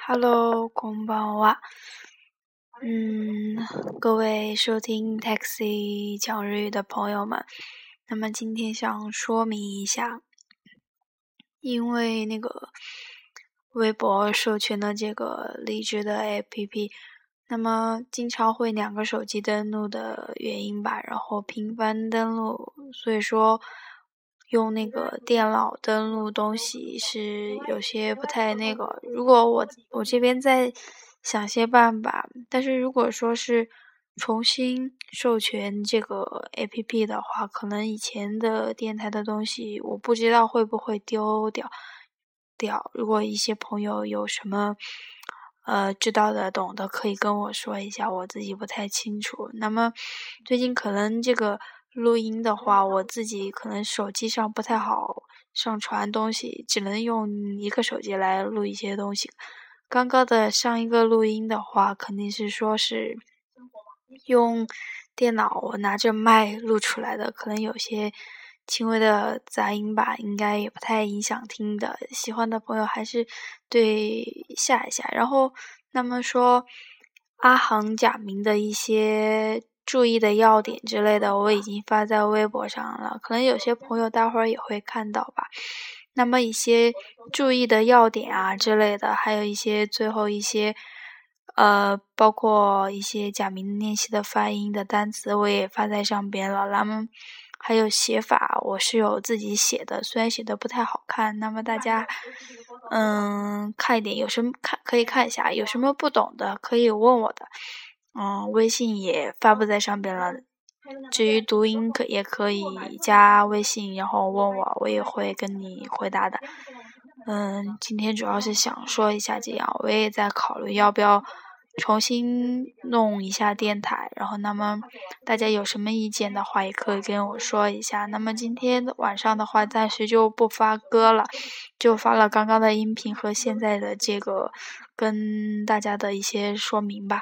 Hello，こんばんは。嗯，各位收听 Taxi 讲日语的朋友们，那么今天想说明一下，因为那个微博授权的这个荔枝的 APP，那么经常会两个手机登录的原因吧，然后频繁登录，所以说。 用那个电脑登录东西是有些不太那个。如果我我这边再想些办法，但是如果说是重新授权这个 A P P 的话，可能以前的电台的东西我不知道会不会丢掉掉。如果一些朋友有什么呃知道的懂的，可以跟我说一下，我自己不太清楚。那么最近可能这个。录音的话，我自己可能手机上不太好上传东西，只能用一个手机来录一些东西。刚刚的上一个录音的话，肯定是说是用电脑我拿着麦录出来的，可能有些轻微的杂音吧，应该也不太影响听的。喜欢的朋友还是对下一下。然后，那么说阿航假名的一些。注意的要点之类的，我已经发在微博上了，可能有些朋友待会儿也会看到吧。那么一些注意的要点啊之类的，还有一些最后一些，呃，包括一些假名练习的发音的单词，我也发在上边了。那么还有写法，我是有自己写的，虽然写的不太好看。那么大家，嗯，看一点，有什么看可以看一下，有什么不懂的可以问我的。嗯，微信也发布在上边了。至于读音可也可以加微信，然后问我，我也会跟你回答的。嗯，今天主要是想说一下这样，我也在考虑要不要重新弄一下电台。然后，那么大家有什么意见的话，也可以跟我说一下。那么今天晚上的话，暂时就不发歌了，就发了刚刚的音频和现在的这个跟大家的一些说明吧。